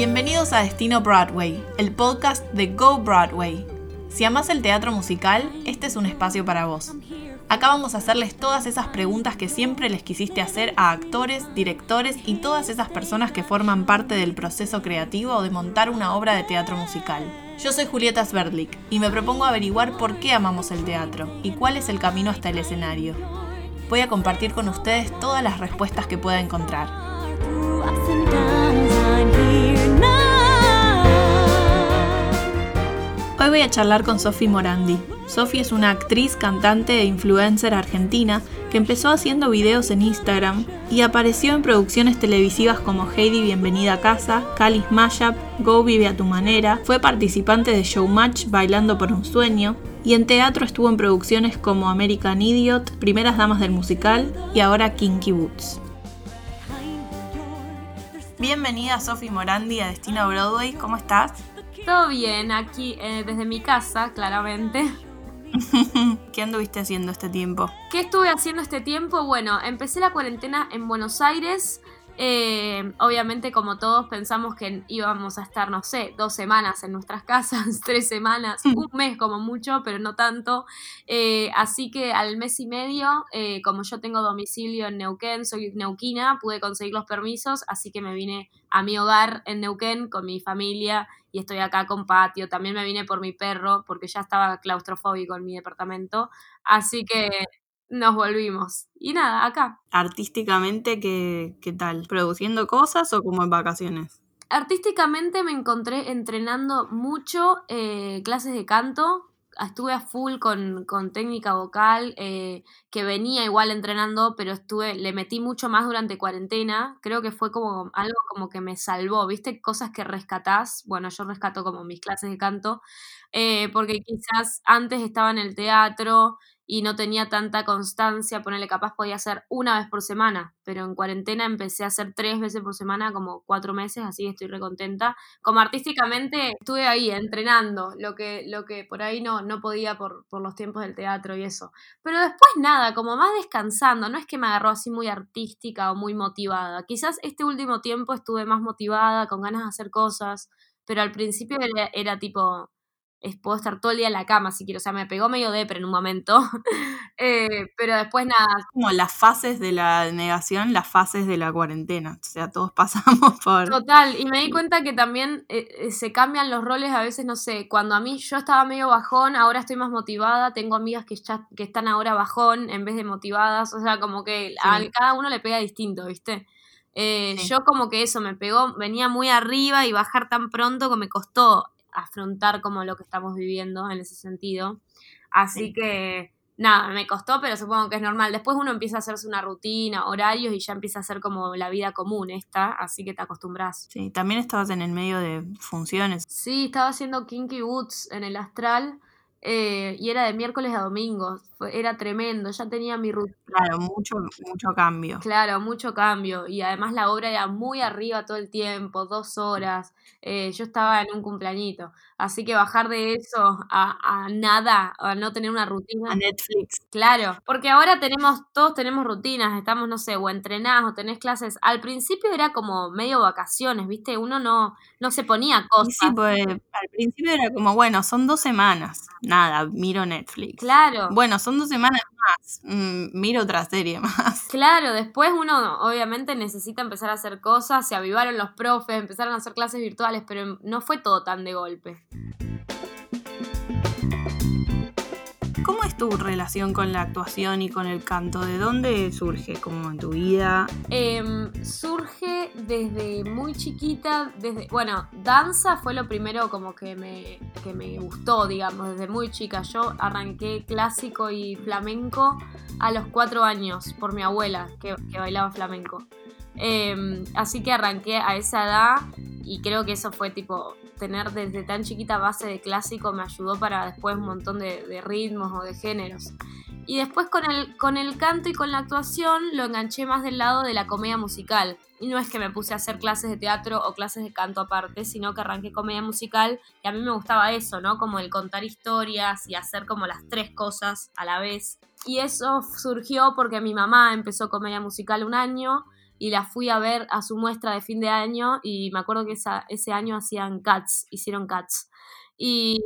Bienvenidos a Destino Broadway, el podcast de Go Broadway. Si amas el teatro musical, este es un espacio para vos. Acá vamos a hacerles todas esas preguntas que siempre les quisiste hacer a actores, directores y todas esas personas que forman parte del proceso creativo de montar una obra de teatro musical. Yo soy Julieta Sverdlik y me propongo averiguar por qué amamos el teatro y cuál es el camino hasta el escenario. Voy a compartir con ustedes todas las respuestas que pueda encontrar. Hoy voy a charlar con Sofi Morandi. Sofi es una actriz, cantante e influencer argentina que empezó haciendo videos en Instagram y apareció en producciones televisivas como Heidi Bienvenida a Casa, Calis Mashup, Go Vive a tu Manera, fue participante de Showmatch Bailando por un Sueño y en teatro estuvo en producciones como American Idiot, Primeras Damas del Musical y ahora Kinky Boots. Bienvenida Sofi Morandi a Destino Broadway, ¿cómo estás? Todo bien, aquí eh, desde mi casa, claramente. ¿Qué anduviste haciendo este tiempo? ¿Qué estuve haciendo este tiempo? Bueno, empecé la cuarentena en Buenos Aires. Eh, obviamente, como todos, pensamos que íbamos a estar, no sé, dos semanas en nuestras casas, tres semanas, un mes como mucho, pero no tanto. Eh, así que al mes y medio, como yo tengo domicilio en Neuquén, soy neuquina, pude conseguir los permisos, así que me vine a mi hogar en Neuquén con mi familia y estoy acá con patio. También me vine por mi perro porque ya estaba claustrofóbico en mi departamento. Así que nos volvimos. Y nada, acá. Artísticamente, ¿qué, qué tal? ¿Produciendo cosas o como en vacaciones? Artísticamente me encontré entrenando mucho eh, clases de canto, estuve a full con, técnica vocal, eh, que venía igual entrenando, pero estuve, le metí mucho más durante cuarentena. Creo que fue como algo como que me salvó, ¿viste? Cosas que rescatás. Bueno, yo rescato como mis clases de canto, eh, porque quizás antes estaba en el teatro y no tenía tanta constancia, ponerle capaz podía hacer una vez por semana, pero en cuarentena empecé a hacer tres veces por semana, como cuatro meses, así estoy recontenta. Como artísticamente estuve ahí entrenando, lo que, lo que por ahí no, no podía por, por los tiempos del teatro y eso. Pero después nada, como más descansando, no es que me agarró así muy artística o muy motivada. Quizás este último tiempo estuve más motivada, con ganas de hacer cosas, pero al principio era tipo puedo estar todo el día en la cama si quiero. O sea, me pegó medio depre en un momento. Eh, pero después nada. Como las fases de la negación, las fases de la cuarentena. O sea, todos pasamos por. Total. Y me di cuenta que también eh, eh, se cambian los roles a veces, no sé. Cuando a mí yo estaba medio bajón, ahora estoy más motivada. Tengo amigas que, ya, que están ahora bajón en vez de motivadas. O sea, como que a cada uno le pega distinto, ¿viste? Yo como que eso me pegó, venía muy arriba y bajar tan pronto que me costó afrontar como lo que estamos viviendo en ese sentido. Así que nada, me costó, pero supongo que es normal. Después uno empieza a hacerse una rutina, horarios y ya empieza a ser como la vida común esta, así que te acostumbras. Sí, también estabas en el medio de funciones. Sí, estaba haciendo Kinky Boots en el Astral eh, y era de miércoles a domingo, era tremendo, ya tenía mi rutina. Claro, mucho, mucho cambio. Claro, mucho cambio. Y además la obra era muy arriba todo el tiempo, dos horas. Eh, yo estaba en un cumpleañito. Así que bajar de eso a, a, nada, a no tener una rutina. A Netflix. Claro, porque ahora tenemos, todos tenemos rutinas, estamos, no sé, o entrenados, o tenés clases. Al principio era como medio vacaciones, ¿viste? Uno no, no se ponía cosas. Sí, pues al principio era como, bueno, son dos semanas nada, miro Netflix. Claro. Bueno, son dos semanas más, mm, miro otra serie más. Claro, después uno obviamente necesita empezar a hacer cosas, se avivaron los profes, empezaron a hacer clases virtuales, pero no fue todo tan de golpe. Tu relación con la actuación y con el canto? ¿De dónde surge como en tu vida? Em, surge desde muy chiquita, desde, bueno, danza fue lo primero como que me, que me gustó, digamos, desde muy chica. Yo arranqué clásico y flamenco a los cuatro años por mi abuela que, que bailaba flamenco. Em, así que arranqué a esa edad y creo que eso fue tipo tener desde tan chiquita base de clásico me ayudó para después un montón de, ritmos o de géneros. Y después con el, con el canto y con la actuación lo enganché más del lado de la comedia musical. Y no es que me puse a hacer clases de teatro o clases de canto aparte, sino que arranqué comedia musical y a mí me gustaba eso, ¿no? Como el contar historias y hacer como las tres cosas a la vez. Y eso surgió porque mi mamá empezó comedia musical un año y la fui a ver a su muestra de fin de año y me acuerdo que esa, ese año hacían Cats, hicieron Cats. Y,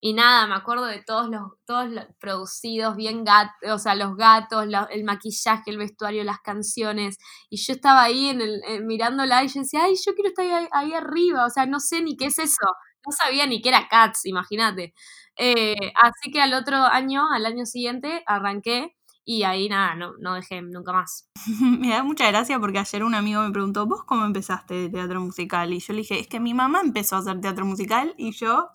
y nada, me acuerdo de todos los, todos los producidos, bien gatos, o sea, los gatos, el maquillaje, el vestuario, las canciones. Y yo estaba ahí en el, mirándola y yo decía, ay, yo quiero estar ahí, ahí, arriba, o sea, no sé ni qué es eso. No sabía ni qué era Cats, imagínate. Eh, así que al otro año, al año siguiente, arranqué y ahí nada, no, no dejé nunca más. me da mucha gracia porque ayer un amigo me preguntó, ¿vos cómo empezaste de teatro musical? Y yo le dije, es que mi mamá empezó a hacer teatro musical y yo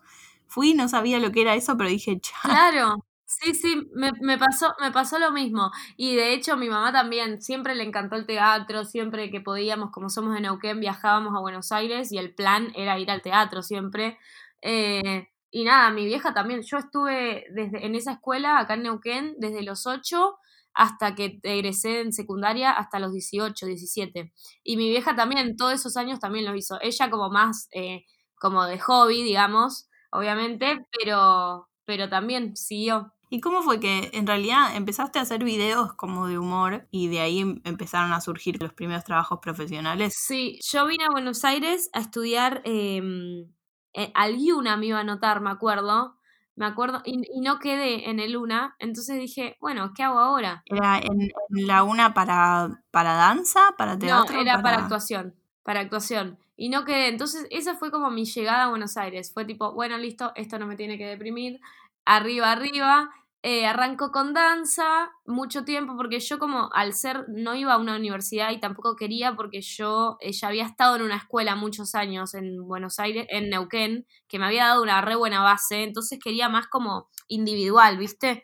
fui, no sabía lo que era eso, pero dije, chao. Claro, sí, sí, me, me, pasó, me pasó lo mismo. Y de hecho mi mamá también, siempre le encantó el teatro, siempre que podíamos, como somos de Neuquén, viajábamos a Buenos Aires y el plan era ir al teatro siempre. Eh, y nada, mi vieja también. Yo estuve desde, en esa escuela acá en Neuquén desde los 8 hasta que egresé en secundaria hasta los 18, 17. Y mi vieja también, todos esos años también lo hizo. Ella como más, eh, como de hobby, digamos, obviamente, pero, pero también siguió. ¿Y cómo fue que en realidad empezaste a hacer videos como de humor y de ahí em, empezaron a surgir los primeros trabajos profesionales? Sí, yo vine a Buenos Aires a estudiar em, eh, al Yuna me iba a anotar, me acuerdo. Me acuerdo, y, no quedé en el UNA, entonces dije, bueno, ¿qué hago ahora? ¿Era en, la UNA para, para danza, para teatro? No, era para... actuación, para actuación. Y no quedé, entonces esa fue como mi llegada a Buenos Aires. Fue tipo, bueno, listo, esto no me tiene que deprimir, arriba, arriba. Eh, arranco con danza mucho tiempo porque yo como al ser no iba a una universidad y tampoco quería porque yo eh, ya había estado en una escuela muchos años en Buenos Aires, en Neuquén, que me había dado una re buena base, entonces quería más como individual, ¿viste?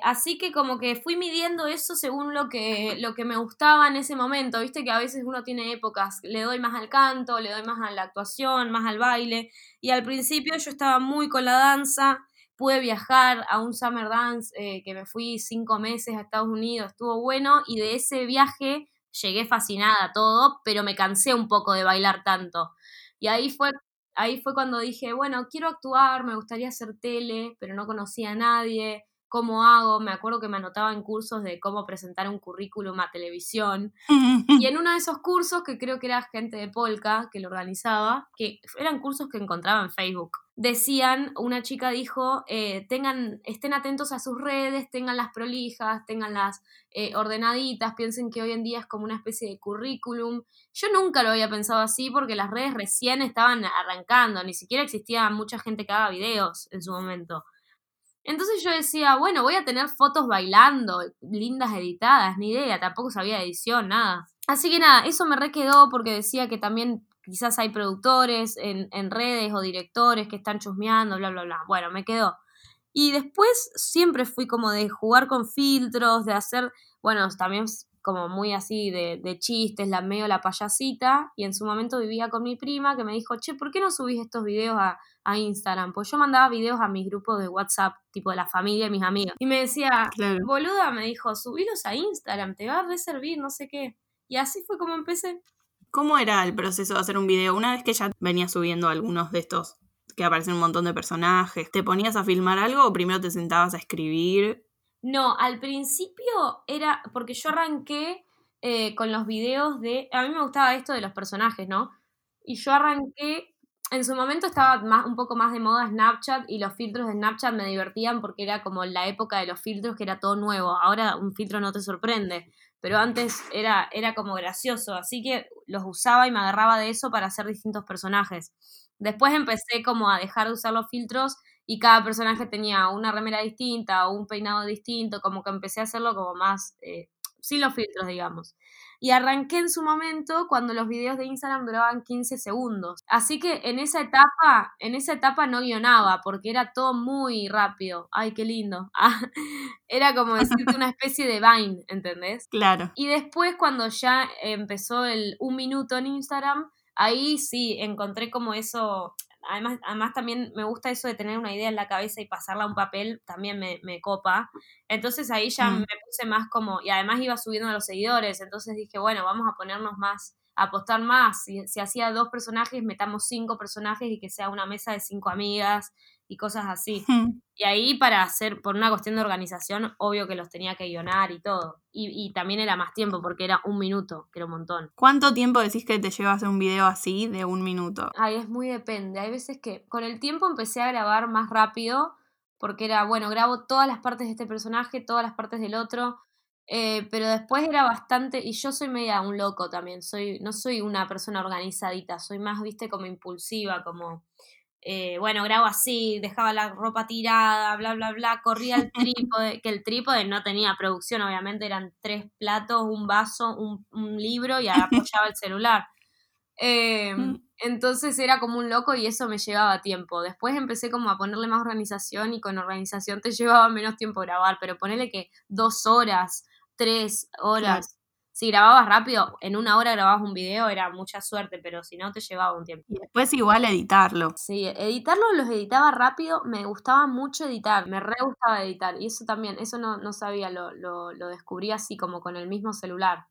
Así que como que fui midiendo eso según lo que, lo que me gustaba en ese momento, viste que a veces uno tiene épocas, le doy más al canto, le doy más a la actuación, más al baile, y al principio yo estaba muy con la danza, pude viajar a un Summer Dance eh, que me fui cinco meses a Estados Unidos, estuvo bueno y de ese viaje llegué fascinada a todo, pero me cansé un poco de bailar tanto. Y ahí fue, ahí fue cuando dije, bueno, quiero actuar, me gustaría hacer tele, pero no conocía a nadie, ¿cómo hago? Me acuerdo que me anotaba en cursos de cómo presentar un currículum a televisión. y en uno de esos cursos, que creo que era gente de Polka que lo organizaba, que eran cursos que encontraba en Facebook decían, una chica dijo, eh, tengan, estén atentos a sus redes, tengan las prolijas, tengan las eh, ordenaditas, piensen que hoy en día es como una especie de currículum. Yo nunca lo había pensado así porque las redes recién estaban arrancando, ni siquiera existía mucha gente que haga videos en su momento. Entonces yo decía, bueno, voy a tener fotos bailando, lindas editadas, ni idea, tampoco sabía edición, nada. Así que nada, eso me requedó porque decía que también quizás hay productores en, redes o directores que están chusmeando, bla, bla, bla. Bueno, me quedó. Y después siempre fui como de jugar con filtros, de hacer, bueno, también como muy así de, de, chistes, la medio la payasita, y en su momento vivía con mi prima que me dijo, che, ¿por qué no subís estos videos a, a Instagram? Pues yo mandaba videos a mis grupos de WhatsApp, tipo de la familia y mis amigos. Y me decía, boluda, me dijo, subilos a Instagram, te va a reservir, no sé qué. Y así fue como empecé. ¿Cómo era el proceso de hacer un video? Una vez que ya venías subiendo algunos de estos que aparecen un montón de personajes, ¿te ponías a filmar algo o primero te sentabas a escribir? No, al principio era porque yo arranqué eh, con los videos de... A mí me gustaba esto de los personajes, ¿no? Y yo arranqué... En su momento estaba más, un poco más de moda Snapchat y los filtros de Snapchat me divertían porque era como la época de los filtros que era todo nuevo. Ahora un filtro no te sorprende pero antes era, era como gracioso, así que los usaba y me agarraba de eso para hacer distintos personajes. Después empecé como a dejar de usar los filtros y cada personaje tenía una remera distinta o un peinado distinto, como que empecé a hacerlo como más eh, sin los filtros, digamos. Y arranqué en su momento cuando los videos de Instagram duraban 15 segundos. Así que en esa etapa, en esa etapa no guionaba porque era todo muy rápido. Ay, qué lindo. era como decirte una especie de Vine, ¿entendés? Claro. Y después cuando ya empezó el un minuto en Instagram, ahí sí encontré como eso además, además también me gusta eso de tener una idea en la cabeza y pasarla a un papel, también me, me copa. Entonces ahí ya mm. me puse más como, y además iba subiendo a los seguidores, entonces dije, bueno, vamos a ponernos más, a apostar más. Si, si hacía dos personajes, metamos cinco personajes y que sea una mesa de cinco amigas y cosas así. Y ahí para hacer, por una cuestión de organización, obvio que los tenía que guionar y todo. Y, y también era más tiempo porque era un minuto, que era un montón. ¿Cuánto tiempo decís que te lleva a hacer un video así de un minuto? Ay, es muy depende. Hay veces que con el tiempo empecé a grabar más rápido porque era, bueno, grabo todas las partes de este personaje, todas las partes del otro. eh, pero después era bastante, y yo soy media un loco también, soy, no soy una persona organizadita, soy más, viste, como impulsiva, como, eh, bueno, grabo así, dejaba la ropa tirada, bla, bla, bla, corría el trípode, que el trípode no tenía producción, obviamente eran tres platos, un vaso, un, un libro y apoyaba el celular. Eh, Mm. entonces era como un loco y eso me llevaba tiempo. Después empecé como a ponerle más organización y con organización te llevaba menos tiempo grabar, pero ponele que dos horas, tres horas. Si grababas rápido, en una hora grababas un video, era mucha suerte, pero si no te llevaba un tiempo. Y después igual editarlo. Sí, editarlo los editaba rápido, me gustaba mucho editar, me re gustaba editar, y eso también, eso no, no sabía, lo, lo, lo descubrí así como con el mismo celular.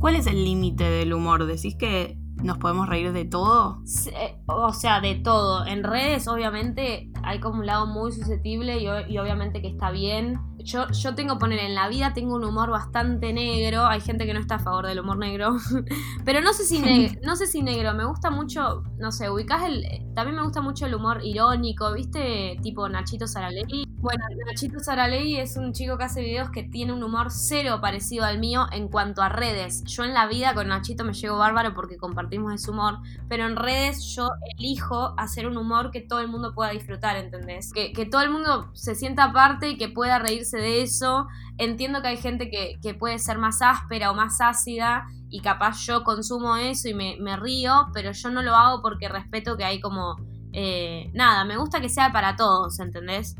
¿Cuál es el límite del humor? ¿Decís que nos podemos reír de todo? Sí, eh, O sea, de todo. En redes, obviamente, hay como un lado muy susceptible y, obviamente que está bien. Yo, yo tengo, poner en la vida, tengo un humor bastante negro. Hay gente que no está a favor del humor negro. Pero no sé si, no sé si negro. Me gusta mucho, no sé, ubicás el. También me gusta mucho el humor irónico, ¿viste? Tipo Nachito Saraley. Bueno, Nachito Saraley es un chico que hace videos que tiene un humor cero parecido al mío en cuanto a redes. Yo en la vida con Nachito me llevo bárbaro porque compartimos ese humor, pero en redes yo elijo hacer un humor que todo el mundo pueda disfrutar, ¿entendés? Que, que todo el mundo se sienta parte y que pueda reírse de eso. Entiendo que hay gente que, que puede ser más áspera o más ácida y capaz yo consumo eso y me, me río, pero yo no lo hago porque respeto que hay como... eh, nada, me gusta que sea para todos, ¿entendés?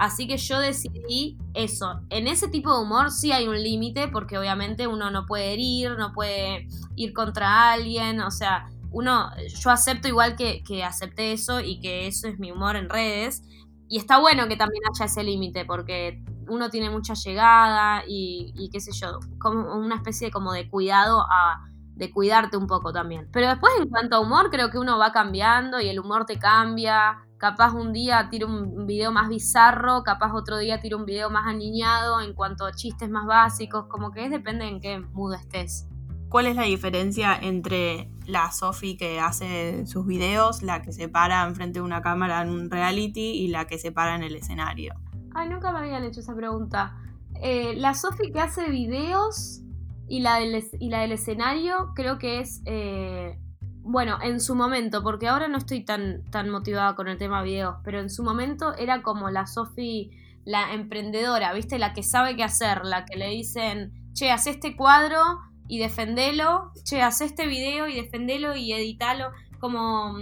Así que yo decidí eso. En ese tipo de humor sí hay un límite porque obviamente uno no puede herir, no puede ir contra alguien, o sea, uno, yo acepto igual que, que acepté eso y que eso es mi humor en redes. Y está bueno que también haya ese límite porque uno tiene mucha llegada y, qué sé yo, como una especie de, como de cuidado a de cuidarte un poco también. Pero después en cuanto a humor creo que uno va cambiando y el humor te cambia. Capaz un día tiro un video más bizarro, capaz otro día tiro un video más aniñado en cuanto a chistes más básicos, como que es depende en qué mood estés. ¿Cuál es la diferencia entre la Sofi que hace sus videos, la que se para enfrente de una cámara en un reality y la que se para en el escenario? Ay, nunca me habían hecho esa pregunta. Eh, la Sofi que hace videos y la del, y la del escenario creo que es, eh, bueno, en su momento, porque ahora no estoy tan, tan motivada con el tema videos, pero en su momento era como la Sofi, la emprendedora, ¿viste? La que sabe qué hacer, la que le dicen, che, haz este cuadro y defendelo, che, haz este video y defendelo y editalo, como,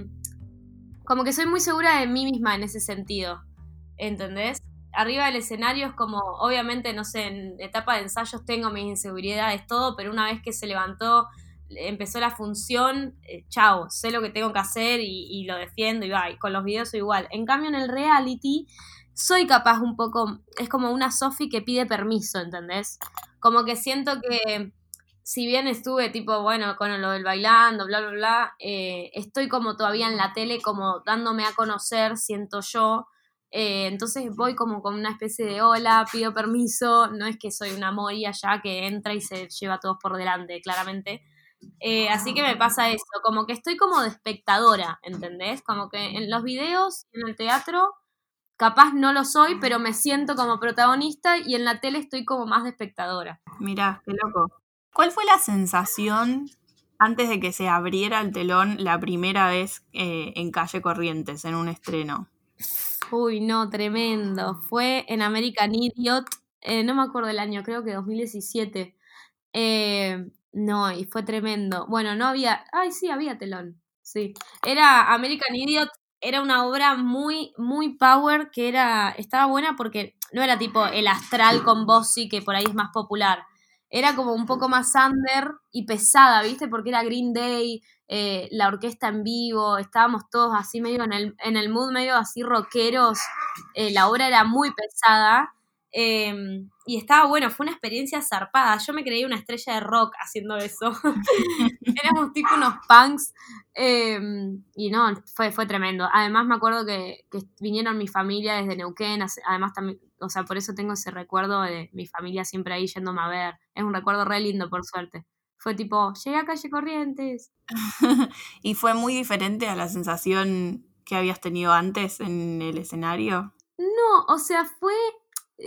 como que soy muy segura de mí misma en ese sentido, ¿entendés? arriba del escenario es como, obviamente, no sé, en etapa de ensayos tengo mis inseguridades, todo, pero una vez que se levantó, empezó la función, eh, chao, sé lo que tengo que hacer y, lo defiendo y va, con los videos soy igual. En cambio, en el reality, soy capaz un poco, es como una Sofi que pide permiso, ¿entendés? Como que siento que si bien estuve tipo, bueno, con lo del bailando, bla, bla, bla, eh, estoy como todavía en la tele, como dándome a conocer, siento yo. Eh, entonces voy como con una especie de hola, pido permiso, no es que soy una moria ya que entra y se lleva a todos por delante, claramente. Eh, así que me pasa eso, como que estoy como de espectadora, ¿entendés? Como que en los videos, en el teatro, capaz no lo soy, pero me siento como protagonista y en la tele estoy como más de espectadora. Mirá, qué loco. ¿Cuál fue la sensación antes de que se abriera el telón la primera vez eh, en Calle Corrientes, en un estreno? Uy, no, tremendo. Fue en American Idiot, eh, no me acuerdo el año, creo que 2017. Eh, no, y fue tremendo. Bueno, no había. Ay, sí, había telón. Sí. Era American Idiot, era una obra muy, muy power, que era. Estaba buena porque no era tipo el astral con Bossy, que por ahí es más popular. Era como un poco más under y pesada, ¿viste? Porque era Green Day, eh, la orquesta en vivo, estábamos todos así medio en el, en el mood, medio así rockeros. Eh, la obra era muy pesada Em, y estaba bueno, fue una experiencia zarpada. Yo me creí una estrella de rock haciendo eso. Éramos tipo unos punks. Em, y no, fue, fue tremendo. Además, me acuerdo que, que, vinieron mi familia desde Neuquén. Además, también, o sea, por eso tengo ese recuerdo de mi familia siempre ahí yéndome a ver. Es un recuerdo re lindo, por suerte. Fue tipo, llegué a calle Corrientes. ¿Y fue muy diferente a la sensación que habías tenido antes en el escenario? No, o sea, fue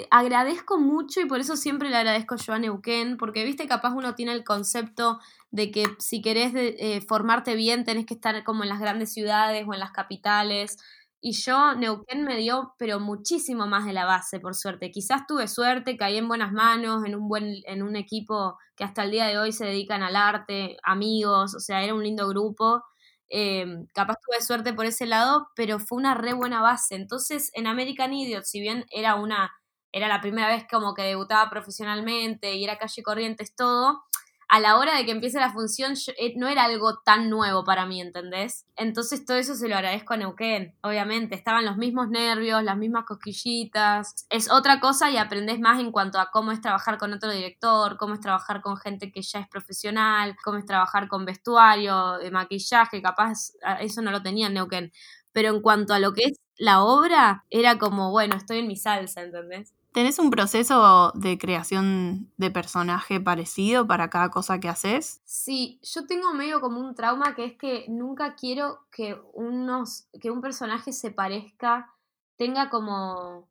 agradezco mucho y por eso siempre le agradezco yo a Neuquén, porque viste, capaz uno tiene el concepto de que si querés eh, formarte bien tenés que estar como en las grandes ciudades o en las capitales. Y yo, Neuquén me dio, pero muchísimo más de la base, por suerte. Quizás tuve suerte, caí en buenas manos, en un buen, en un equipo que hasta el día de hoy se dedican al arte, amigos, o sea, era un lindo grupo. Eh, capaz tuve suerte por ese lado, pero fue una re buena base. Entonces, en American Idiot, si bien era una era la primera vez como que debutaba profesionalmente y era calle Corrientes todo, a la hora de que empiece la función eh, no era algo tan nuevo para mí, ¿entendés? Entonces todo eso se lo agradezco a Neuquén, obviamente. Estaban los mismos nervios, las mismas cosquillitas. Es otra cosa y aprendés más en cuanto a cómo es trabajar con otro director, cómo es trabajar con gente que ya es profesional, cómo es trabajar con vestuario, de maquillaje, capaz eso no lo tenía en Neuquén. Pero en cuanto a lo que es la obra, era como, bueno, estoy en mi salsa, ¿entendés? ¿Tenés un proceso de creación de personaje parecido para cada cosa que haces? Sí, yo tengo medio como un trauma que es que nunca quiero que unos que un personaje se parezca, tenga como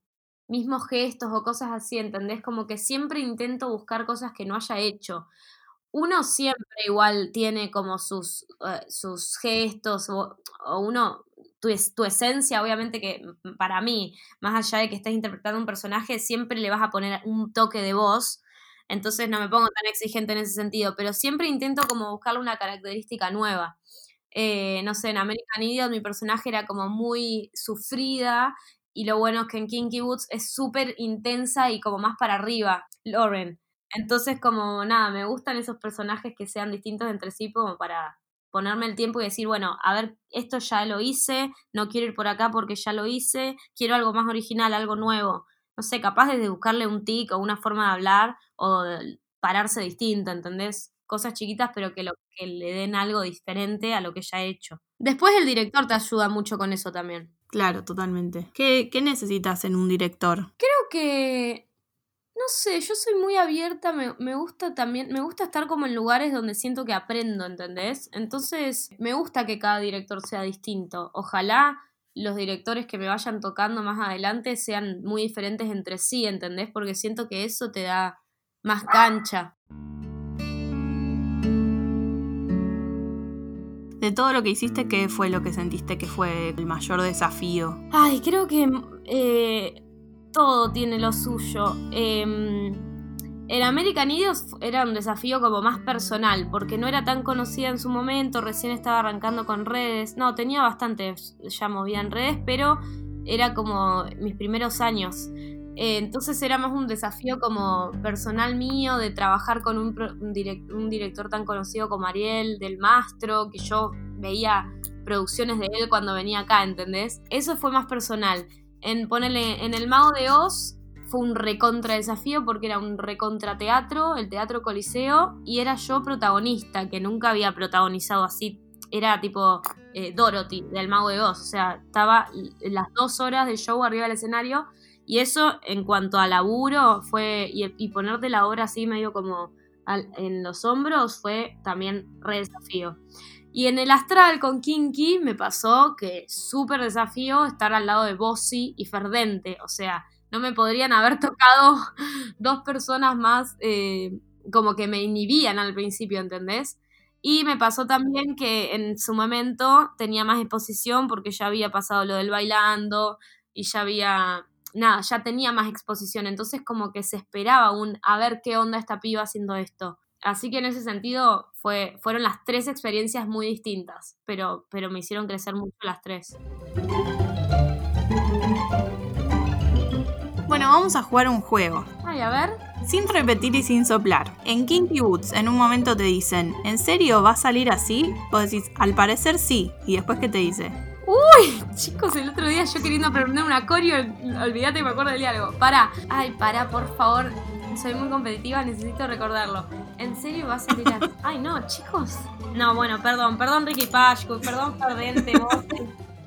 mismos gestos o cosas así, ¿entendés? Como que siempre intento buscar cosas que no haya hecho. Uno siempre igual tiene como sus, eh, sus gestos o, o uno tu, tu, esencia, obviamente que para mí, más allá de que estés interpretando un personaje, siempre le vas a poner un toque de voz. Entonces no me pongo tan exigente en ese sentido, pero siempre intento como buscarle una característica nueva. Eh, no sé, en American Idiot mi personaje era como muy sufrida y lo bueno es que en Kinky Boots es súper intensa y como más para arriba, Lauren. Entonces como nada, me gustan esos personajes que sean distintos entre sí como para ponerme el tiempo y decir, bueno, a ver, esto ya lo hice, no quiero ir por acá porque ya lo hice, quiero algo más original, algo nuevo. No sé, capaz de buscarle un tic o una forma de hablar o de pararse distinto, ¿entendés? Cosas chiquitas, pero que, lo, que le den algo diferente a lo que ya he hecho. Después el director te ayuda mucho con eso también. Claro, totalmente. ¿Qué, qué necesitas en un director? Creo que no sé, yo soy muy abierta, me, gusta también, me gusta estar como en lugares donde siento que aprendo, ¿entendés? Entonces, me gusta que cada director sea distinto. Ojalá los directores que me vayan tocando más adelante sean muy diferentes entre sí, ¿entendés? Porque siento que eso te da más cancha. De todo lo que hiciste, ¿qué fue lo que sentiste que fue el mayor desafío? Ay, creo que eh, todo tiene lo suyo. Eh, el American Idiot era un desafío como más personal, porque no era tan conocida en su momento, recién estaba arrancando con redes. No, tenía bastante ya movida en redes, pero era como mis primeros años. Eh, entonces era más un desafío como personal mío de trabajar con un, un, director tan conocido como Ariel, del Mastro, que yo veía producciones de él cuando venía acá, ¿entendés? Eso fue más personal. En ponerle en el Mago de Oz fue un recontra desafío porque era un recontra teatro, el Teatro Coliseo, y era yo protagonista, que nunca había protagonizado así. Era tipo eh, Dorothy del Mago de Oz, o sea, estaba las dos horas de show arriba del escenario, y eso en cuanto a laburo fue, y, ponerte la obra así medio como en los hombros fue también re desafío. Y en el astral con Kinky me pasó que súper desafío estar al lado de Bossy y Ferdente. O sea, no me podrían haber tocado dos personas más eh, como que me inhibían al principio, ¿entendés? Y me pasó también que en su momento tenía más exposición porque ya había pasado lo del bailando y ya había, nada, ya tenía más exposición. Entonces como que se esperaba un, a ver qué onda esta piba haciendo esto. Así que en ese sentido fue, fueron las tres experiencias muy distintas, pero, pero me hicieron crecer mucho las tres. Bueno, vamos a jugar un juego. Ay, a ver. Sin repetir y sin soplar. En Kinky Boots en un momento te dicen, ¿en serio va a salir así? Vos decís, al parecer sí. Y después, ¿qué te dice? Uy, chicos, el otro día yo queriendo aprender una coreo, olvídate, me acuerdo del diálogo. Para, ay, para, por favor. Soy muy competitiva, necesito recordarlo. ¿En serio vas a tirar? Ay, no, chicos. No, bueno, perdón, perdón Ricky Pashku, perdón Perdente, vos.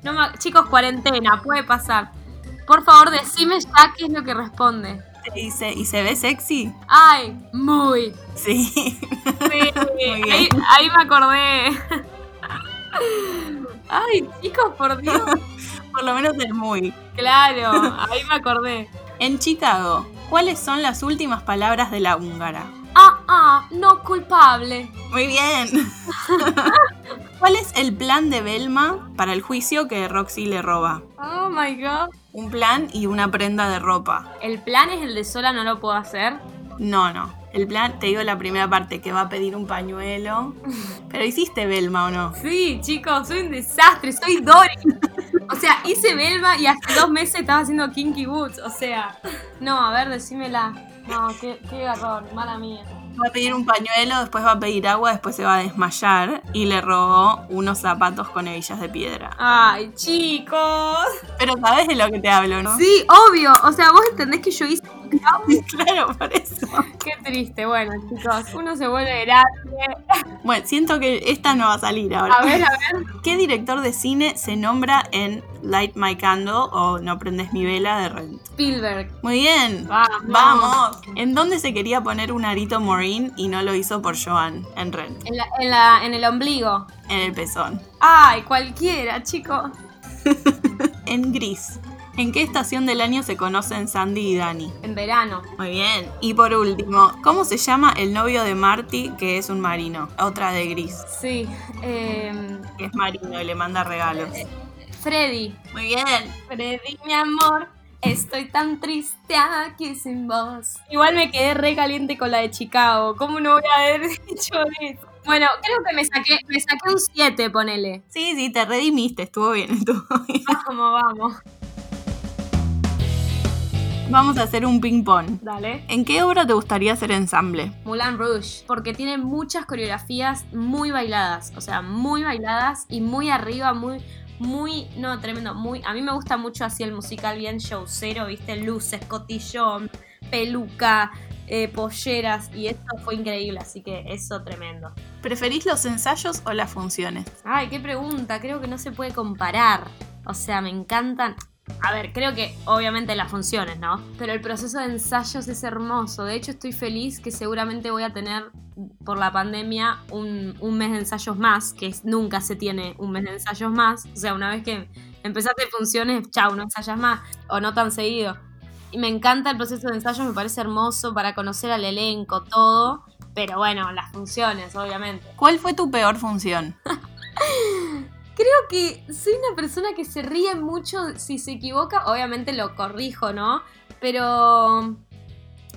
No chicos, cuarentena, puede pasar. Por favor, decime ya qué es lo que responde. ¿Y se, ¿Y se ve sexy? Ay, muy. Sí. Sí, bien. ahí, ahí me acordé. Ay, chicos, por Dios. Por lo menos es muy. Claro, ahí me acordé. En Chicago, ¿cuáles son las últimas palabras de la húngara? Ah, ah, no culpable. Muy bien. ¿Cuál es el plan de Belma para el juicio que Roxy le roba? Oh my god. Un plan y una prenda de ropa. El plan es el de sola, no lo puedo hacer. No, no. El plan, te digo la primera parte, que va a pedir un pañuelo. Pero hiciste Belma o no? Sí, chicos, soy un desastre, soy Dory. O sea, hice Belma y hace dos meses estaba haciendo Kinky Boots. O sea, no, a ver, decímela. No, qué, qué error, mala mía. Va a pedir un pañuelo, después va a pedir agua, después se va a desmayar y le robó unos zapatos con hebillas de piedra. Ay, chicos. Pero sabes de lo que te hablo, ¿no? Sí, obvio. O sea, vos entendés que yo hice. claro, por eso. Qué triste. Bueno, chicos, uno se vuelve grande. Bueno, siento que esta no va a salir ahora. A ver, a ver. ¿Qué director de cine se nombra en Light My Candle o No prendes mi vela de Rent? Spielberg. Muy bien. Vamos. Vamos. ¿En dónde se quería poner un arito Maureen y no lo hizo por Joan? En Rent. En, la, en, la, en el ombligo. En el pezón. Ay, cualquiera, chicos. En Gris. ¿En qué estación del año se conocen Sandy y Danny? En verano. Muy bien. Y por último, ¿cómo se llama el novio de Marty que es un marino? Otra de Gris, Sí. que es marino y le manda regalos. Freddy. Muy bien. Freddy, mi amor. Estoy tan triste aquí sin vos. Igual me quedé re caliente con la de Chicago. ¿Cómo no voy a haber hecho eso? Bueno, creo que me saqué, me saqué un 7, ponele. Sí, sí, te redimiste, estuvo bien, estuvo bien. Vamos, vamos. Vamos a hacer un ping-pong. Dale. ¿En qué obra te gustaría hacer ensamble? Moulin Rouge, porque tiene muchas coreografías muy bailadas, o sea, muy bailadas y muy arriba, muy, muy, no, tremendo, muy, a mí me gusta mucho así el musical bien showcero, viste, luces, cotillón, peluca, eh, polleras, y esto fue increíble, así que eso tremendo. ¿Preferís los ensayos o las funciones? Ay, qué pregunta, creo que no se puede comparar, o sea, me encantan. A ver, creo que obviamente las funciones, ¿no? Pero el proceso de ensayos es hermoso. De hecho, estoy feliz que seguramente voy a tener por la pandemia un, un mes de ensayos más, que es- nunca se tiene un mes de ensayos más. O sea, una vez que empezaste funciones, chau, no ensayas más, o no tan seguido. Y me encanta el proceso de ensayos, me parece hermoso para conocer al elenco, todo. Pero bueno, las funciones, obviamente. ¿Cuál fue tu peor función? Creo que soy una persona que se ríe mucho si se equivoca. Obviamente lo corrijo, ¿no? Pero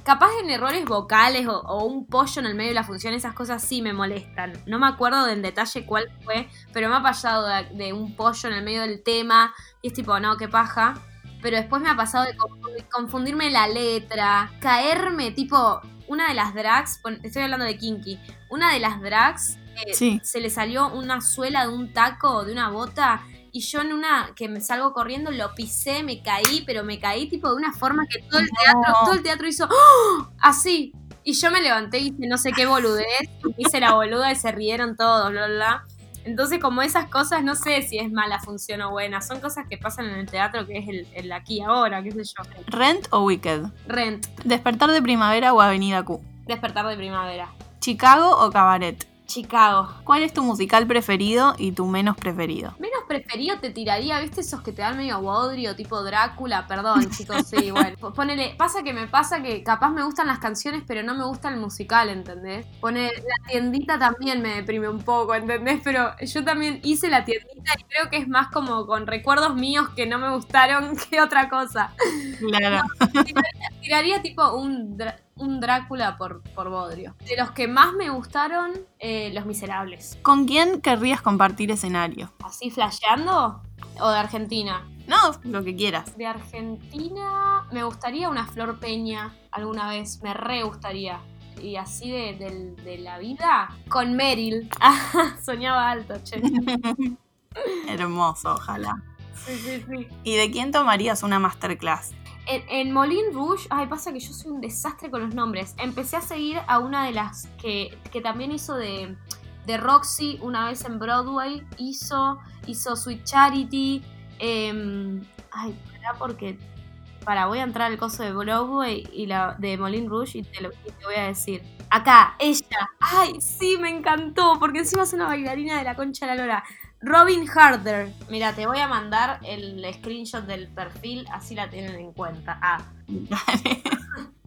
capaz en errores vocales o, un pollo en el medio de la función, esas cosas sí me molestan. No me acuerdo en detalle cuál fue, pero me ha pasado de, de un pollo en el medio del tema y es tipo, no, qué paja. Pero después me ha pasado de confundir- confundirme la letra, caerme, tipo, una de las drags, estoy hablando de Kinky, una de las drags eh, Sí. se le salió una suela de un taco, de una bota, y yo en una que me salgo corriendo lo pisé, me caí, pero me caí tipo de una forma que todo el teatro, No. todo el teatro hizo ¡Oh! así. Y yo me levanté y hice no sé qué boludez, hice la boluda y se rieron todos, bla, bla. Entonces, como esas cosas, no sé si es mala función o buena. Son cosas que pasan en el teatro, que es el, el aquí ahora, qué sé yo. ¿Rent o Wicked? Rent, ¿Despertar de primavera o Avenida Q? despertar de primavera. ¿Chicago o Cabaret? Chicago. ¿Cuál es tu musical preferido y tu menos preferido? Menos preferido te tiraría, ¿viste? Esos que te dan medio bodrio, tipo Drácula. Perdón, chicos, sí, bueno. P- Ponele, pasa que me pasa que capaz me gustan las canciones, pero no me gusta el musical, ¿entendés? Pone, la tiendita también me deprime un poco, ¿entendés? Pero yo también hice la tiendita y creo que es más como con recuerdos míos que no me gustaron que otra cosa. Claro. Tiraría tipo un, un Drácula por, por bodrio. De los que más me gustaron, eh, Los Miserables. ¿Con quién querrías compartir escenario? ¿Así flasheando? ¿O de Argentina? No, lo que quieras. De Argentina me gustaría una Flor Peña alguna vez, me re gustaría. Y así de, de la vida, con Meryl. Soñaba alto, che. Hermoso, ojalá. Sí, sí, sí. ¿Y de quién tomarías una masterclass? En, en Moulin Rouge, ay, pasa que yo soy un desastre con los nombres. Empecé a seguir a una de las que, que también hizo de, de Roxy una vez en Broadway. Hizo, hizo Sweet Charity. em, ay, pará porque. Para, voy a entrar al coso de Broadway y la de Moulin Rouge y te, lo, y te voy a decir. Acá, ella. Ay, sí, me encantó. Porque encima es una bailarina de la concha de la lora. Robin Harder. Mira, te voy a mandar el screenshot del perfil, así la tienen en cuenta. Ah, Dale.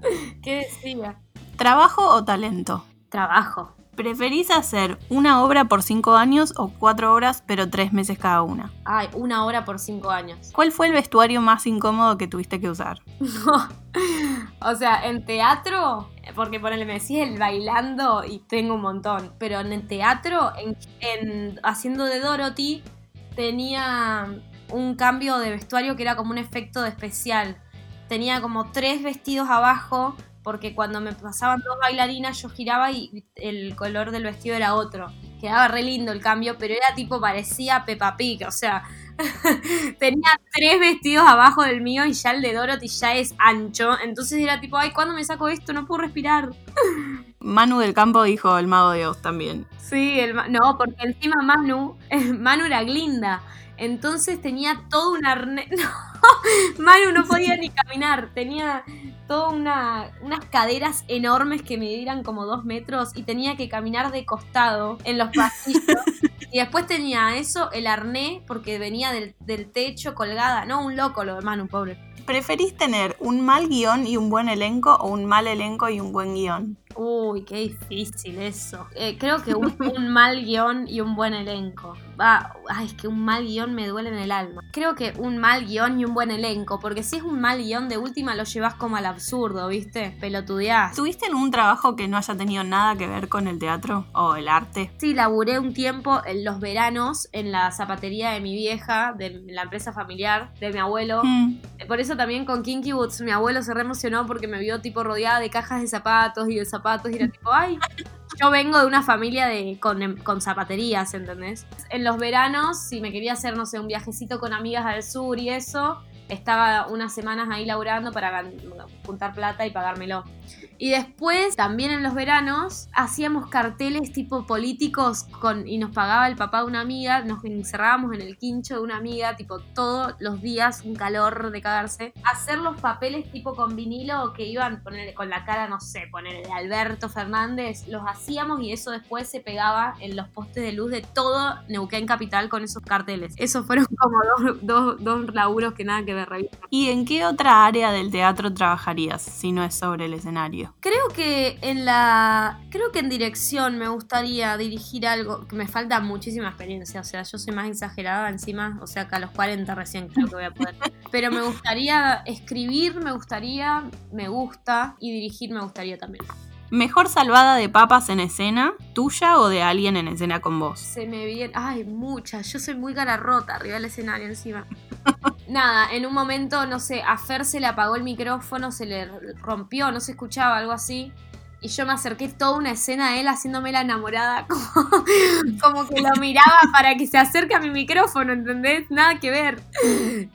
¿qué decía? ¿Trabajo o talento? Trabajo. ¿Preferís hacer una obra por cinco años o cuatro horas pero tres meses cada una? Ay, una hora por cinco años. ¿Cuál fue el vestuario más incómodo que tuviste que usar? o sea, en teatro, porque ponele, me decís el bailando y tengo un montón. Pero en el teatro, en, en- haciendo de Dorothy, tenía un cambio de vestuario que era como un efecto de especial. Tenía como tres vestidos abajo, porque cuando me pasaban dos bailarinas yo giraba y el color del vestido era otro. Quedaba re lindo el cambio, pero era tipo, parecía Peppa Pig, o sea, tenía tres vestidos abajo del mío y ya el de Dorothy ya es ancho. Entonces era tipo, ay, ¿cuándo me saco esto? No puedo respirar. Manu del Campo dijo el mago de Oz también. Sí, el no, porque encima Manu, Manu era glinda. Entonces tenía todo un arnés. No, Manu no podía ni caminar. Tenía todas una, unas caderas enormes que medían como dos metros y tenía que caminar de costado en los pasillos. y después tenía eso, el arnés, porque venía del, del techo colgada. No, un loco lo de Manu, pobre. ¿Preferís tener un mal guion y un buen elenco o un mal elenco y un buen guion? Uy, qué difícil eso. Eh, creo que un, un mal guion y un buen elenco. Va, ay, es que un mal guion me duele en el alma. Creo que un mal guion y un buen elenco, porque si es un mal guion, de última lo llevas como al absurdo, ¿viste? Pelotudeás. ¿Tuviste en un trabajo que no haya tenido nada que ver con el teatro o el arte? Sí, laburé un tiempo en los veranos en la zapatería de mi vieja, de la empresa familiar, de mi abuelo. Mm, Por eso también con Kinky Boots mi abuelo se re emocionó porque me vio tipo rodeada de cajas de zapatos y de zapatos y era tipo, ay, yo vengo de una familia de, con, em, con zapaterías, ¿entendés? En los veranos, si me quería hacer, no sé, un viajecito con amigas al sur y eso, estaba unas semanas ahí laburando para juntar plata y pagármelo. Y después, también en los veranos, hacíamos carteles tipo políticos con, y nos pagaba el papá de una amiga, nos encerrábamos en el quincho de una amiga, tipo todos los días, un calor de cagarse. Hacer los papeles tipo con vinilo que iban poner con la cara, no sé, poner de Alberto Fernández, los hacíamos y eso después se pegaba en los postes de luz de todo Neuquén Capital con esos carteles. Esos fueron como dos, dos, dos laburos que nada que ver. ¿Y en qué otra área del teatro trabajarías si no es sobre el escenario? Creo que en la. Creo que en dirección me gustaría dirigir algo. Que me falta muchísima experiencia. O sea, yo soy más exagerada encima. O sea, que a los 40 recién creo que voy a poder. Pero me gustaría escribir, me gustaría, me gusta. Y dirigir me gustaría también. ¿Mejor salvada de papas en escena, tuya o de alguien en escena con vos? Se me viene. Ay, muchas. Yo soy muy cara rota arriba del escenario encima. Nada, en un momento, no sé, a Fer se le apagó el micrófono, se le rompió, no se escuchaba, algo así. Y yo me acerqué toda una escena a él haciéndome la enamorada, como, como que lo miraba para que se acerque a mi micrófono, ¿entendés? Nada que ver.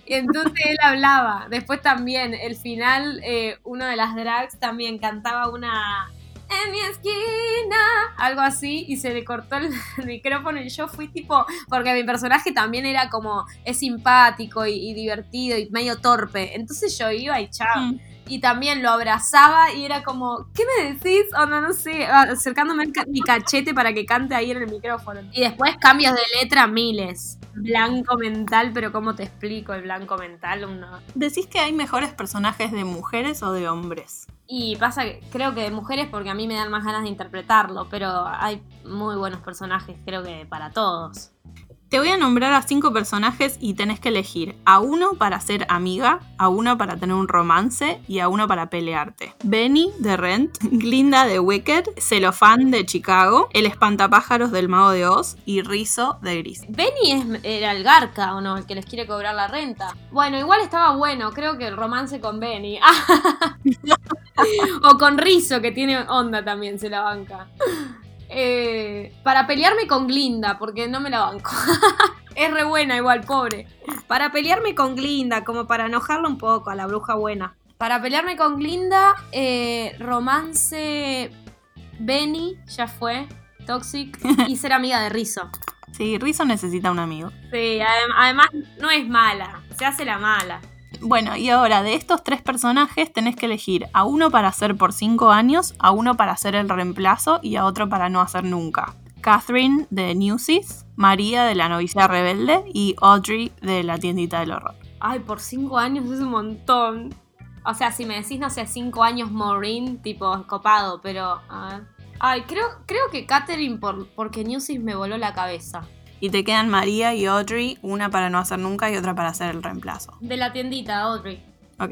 Y entonces él hablaba. Después también, el final, eh, uno de las drags también cantaba una en mi esquina, algo así, y se le cortó el, micrófono y yo fui tipo, porque mi personaje también era como, es simpático y, y divertido y medio torpe, entonces yo iba y chao. Mm. Y también lo abrazaba y era como, ¿qué me decís? O no, no sé, acercándome ca- mi cachete para que cante ahí en el micrófono. Y después cambios de letra miles. Blanco mental, pero ¿cómo te explico el blanco mental? Uno, ¿Decís que hay mejores personajes de mujeres o de hombres? Y pasa que creo que de mujeres porque a mí me dan más ganas de interpretarlo, pero hay muy buenos personajes, creo que para todos. Te voy a nombrar a cinco personajes y tenés que elegir a uno para ser amiga, a uno para tener un romance y a uno para pelearte. Benny de Rent, Glinda de Wicked, Celofán de Chicago, El espantapájaros del Mago de Oz y Rizzo de Gris. Benny es, era el garca, ¿o no? El que les quiere cobrar la renta. Bueno, igual estaba bueno, creo que el romance con Benny. o con Rizzo, que tiene onda también, se la banca. Eh, para pelearme con Glinda, porque no me la banco. Es re buena igual, pobre. Para pelearme con Glinda, como para enojarla un poco a la bruja buena. Para pelearme con Glinda, eh, romance Benny, ya fue, Toxic, y ser amiga de Rizzo. Sí, Rizzo necesita un amigo. Sí, además no es mala, se hace la mala. Bueno, y ahora de estos tres personajes tenés que elegir a uno para hacer por cinco años, a uno para hacer el reemplazo y a otro para no hacer nunca. Catherine de Newsies, María de la novicia rebelde y Audrey de la tiendita del horror. Ay, por cinco años es un montón. O sea, si me decís, no sé, cinco años Maureen, tipo escopado, pero. Ay, creo, creo que Catherine por, porque Newsies me voló la cabeza. Y te quedan María y Audrey, una para no hacer nunca y otra para hacer el reemplazo. De la tiendita, Audrey. Ok,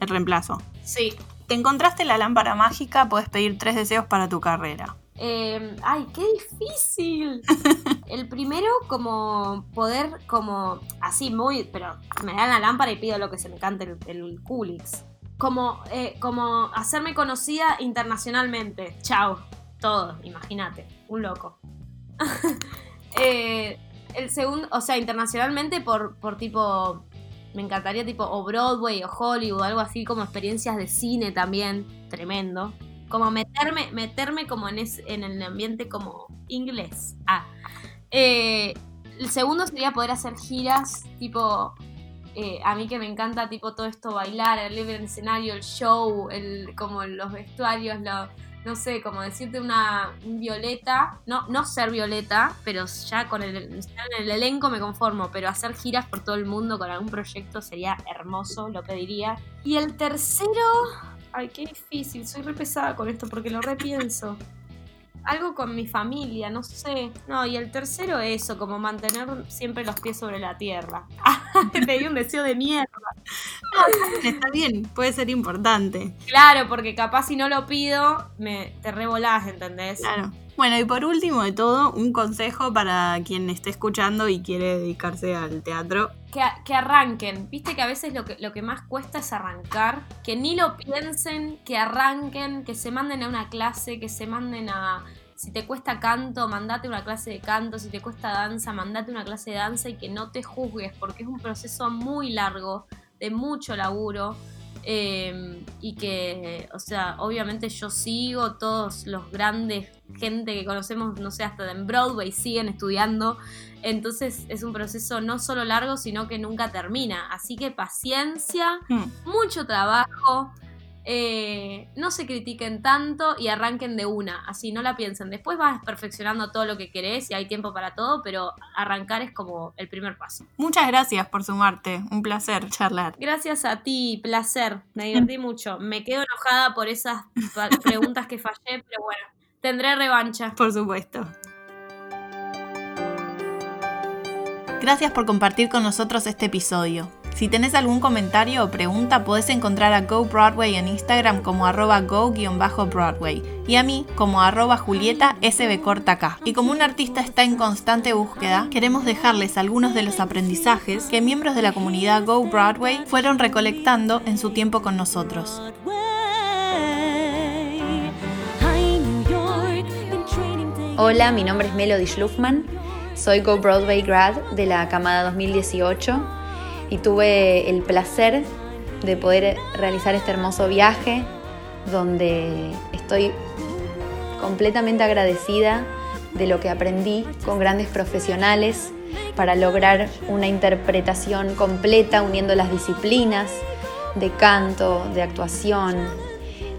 el reemplazo. Sí. Te encontraste la lámpara mágica, puedes pedir tres deseos para tu carrera. Eh, ay, qué difícil. el primero, como poder, como así, muy, pero me dan la lámpara y pido lo que se me cante el, el Coolix. Como, eh, como hacerme conocida internacionalmente. Chao. Todo, imagínate. Un loco. Eh, el segundo, o sea, internacionalmente por, por tipo, me encantaría tipo o Broadway o Hollywood, algo así como experiencias de cine también, tremendo. Como meterme, meterme como en, en el ambiente como inglés. Ah. Eh, el segundo sería poder hacer giras tipo eh, a mí que me encanta tipo todo esto bailar, el libre escenario, el show, el, como los vestuarios, lo, no sé, como decirte una Violeta, no, no ser Violeta, pero ya con el, el elenco me conformo, pero hacer giras por todo el mundo con algún proyecto sería hermoso, lo pediría. Y el tercero, ay, qué difícil, soy re pesada con esto porque lo repienso algo con mi familia, no sé. No, y el tercero eso, como mantener siempre los pies sobre la tierra. Te di un deseo de mierda. está bien, puede ser importante. Claro, porque capaz si no lo pido, me, te revolás, ¿entendés? Claro. Bueno, y por último de todo, un consejo para quien esté escuchando y quiere dedicarse al teatro. Que, que, arranquen. Viste que a veces lo que, lo que más cuesta es arrancar. Que ni lo piensen, que arranquen, que se manden a una clase, que se manden a... Si te cuesta canto, mandate una clase de canto. Si te cuesta danza, mandate una clase de danza y que no te juzgues, porque es un proceso muy largo, de mucho laburo Em, y que, o sea, obviamente yo sigo, todos los grandes gente que conocemos, no sé, hasta en Broadway siguen estudiando. Entonces es un proceso no solo largo, sino que nunca termina. Así que paciencia, hmm. mucho trabajo, eh, no se critiquen tanto y arranquen de una, así no la piensen. Después vas perfeccionando todo lo que querés y hay tiempo para todo, pero arrancar es como el primer paso. Muchas gracias por sumarte, un placer charlar. Gracias a ti, placer, me divertí mucho. Me quedo enojada por esas preguntas que fallé, pero bueno, tendré revancha. Por supuesto. Gracias por compartir con nosotros este episodio. Si tenés algún comentario o pregunta, podés encontrar a Go Broadway en Instagram como arroba go-broadway y a mí como arroba julieta sbcortacá. Y como un artista está en constante búsqueda, queremos dejarles algunos de los aprendizajes que miembros de la comunidad Go Broadway fueron recolectando en su tiempo con nosotros. Hola, mi nombre es Melody Schluffman, soy Go Broadway grad de la camada 2018 y tuve el placer de poder realizar este hermoso viaje donde estoy completamente agradecida de lo que aprendí con grandes profesionales para lograr una interpretación completa uniendo las disciplinas de canto, de actuación.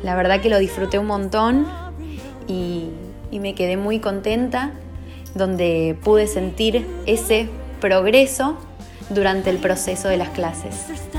La verdad que lo disfruté un montón y, y me quedé muy contenta donde pude sentir ese progreso durante el proceso de las clases.